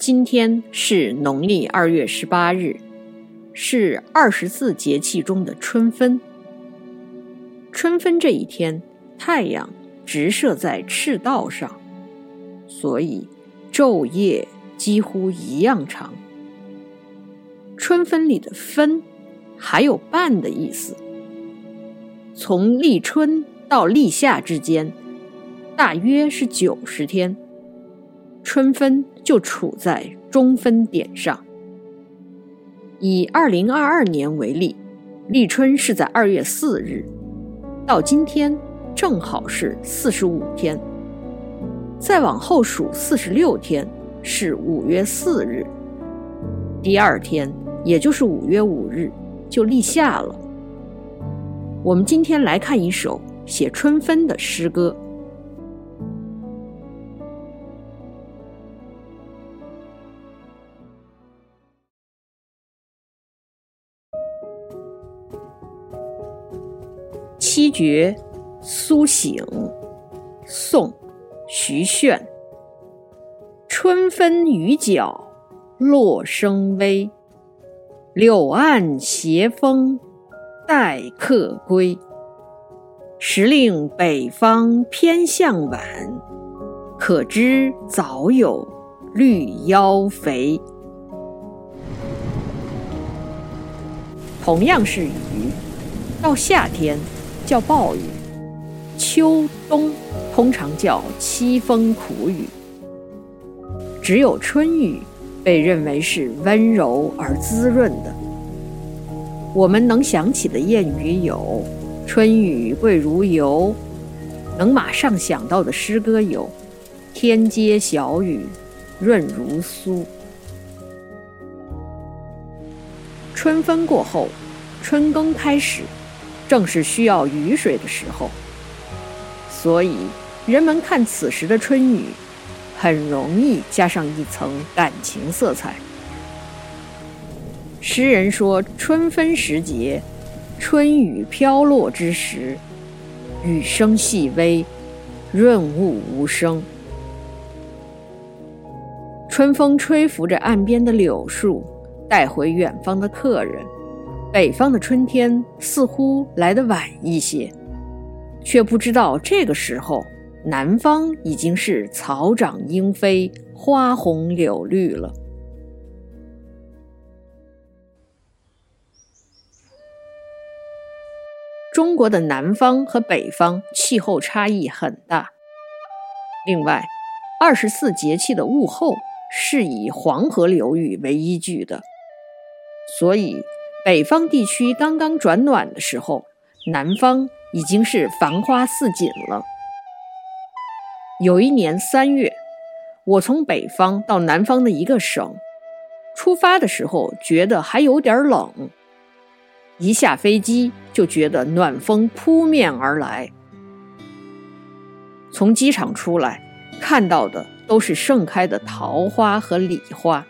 今天是农历二月十八日，是二十四节气中的春分。春分这一天，太阳直射在赤道上，所以昼夜几乎一样长。春分里的“分”还有半的意思。从立春到立夏之间，大约是九十天。春分就处在中分点上。以二零二二年为例，立春是在二月四日，到今天正好是四十五天。再往后数四十六天是五月四日，第二天也就是五月五日就立夏了。我们今天来看一首写春分的诗歌。七绝苏醒，宋·徐铉。春分雨脚落声微，柳岸斜风待客归。时令北方偏向晚，可知早有绿腰肥。同样是雨，到夏天。叫暴雨，秋冬通常叫凄风苦雨，只有春雨被认为是温柔而滋润的。我们能想起的谚语有“春雨贵如油”，能马上想到的诗歌有“天街小雨润如酥”。春分过后，春耕开始。正是需要雨水的时候，所以人们看此时的春雨，很容易加上一层感情色彩。诗人说：“春分时节，春雨飘落之时，雨声细微，润物无声。春风吹拂着岸边的柳树，带回远方的客人。”北方的春天似乎来得晚一些，却不知道这个时候南方已经是草长莺飞、花红柳绿了。中国的南方和北方气候差异很大，另外，二十四节气的物候是以黄河流域为依据的，所以。北方地区刚刚转暖的时候，南方已经是繁花似锦了。有一年三月，我从北方到南方的一个省，出发的时候觉得还有点冷，一下飞机就觉得暖风扑面而来。从机场出来，看到的都是盛开的桃花和李花。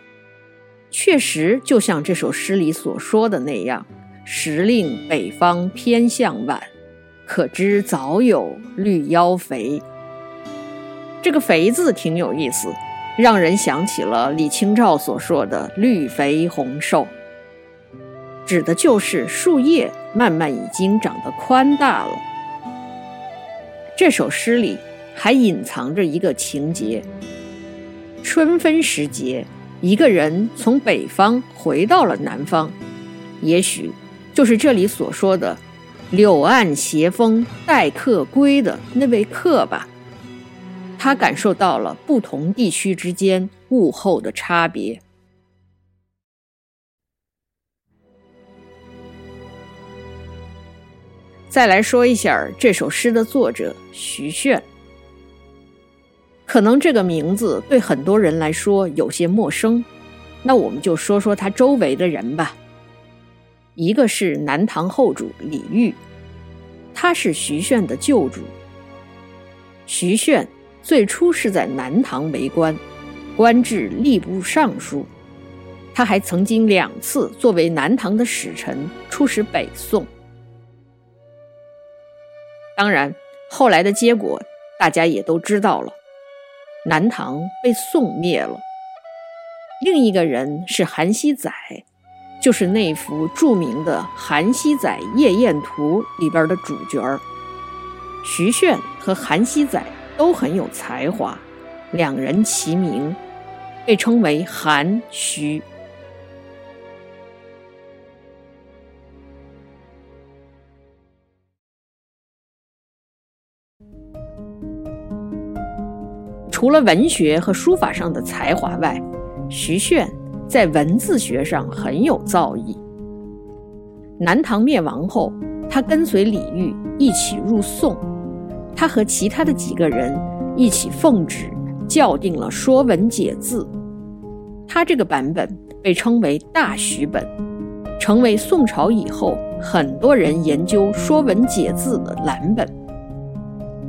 确实，就像这首诗里所说的那样，“时令北方偏向晚，可知早有绿腰肥。”这个“肥”字挺有意思，让人想起了李清照所说的“绿肥红瘦”，指的就是树叶慢慢已经长得宽大了。这首诗里还隐藏着一个情节：春分时节。一个人从北方回到了南方，也许就是这里所说的“柳暗斜风待客归”的那位客吧。他感受到了不同地区之间物候的差别。再来说一下这首诗的作者徐铉。可能这个名字对很多人来说有些陌生，那我们就说说他周围的人吧。一个是南唐后主李煜，他是徐铉的旧主。徐铉最初是在南唐为官，官至吏部尚书，他还曾经两次作为南唐的使臣出使北宋。当然，后来的结果大家也都知道了。南唐被宋灭了，另一个人是韩熙载，就是那幅著名的《韩熙载夜宴图》里边的主角儿。徐铉和韩熙载都很有才华，两人齐名，被称为韩徐。除了文学和书法上的才华外，徐铉在文字学上很有造诣。南唐灭亡后，他跟随李煜一起入宋，他和其他的几个人一起奉旨校订了《说文解字》，他这个版本被称为大徐本，成为宋朝以后很多人研究《说文解字》的蓝本。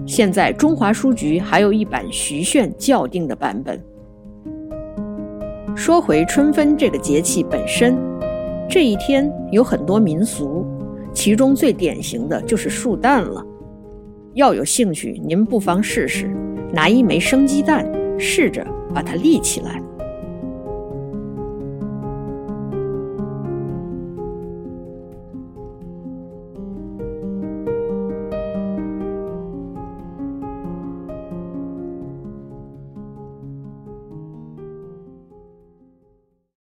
现在中华书局还有一版徐铉校订的版本。说回春分这个节气本身，这一天有很多民俗，其中最典型的就是树蛋了。要有兴趣，您不妨试试，拿一枚生鸡蛋，试着把它立起来。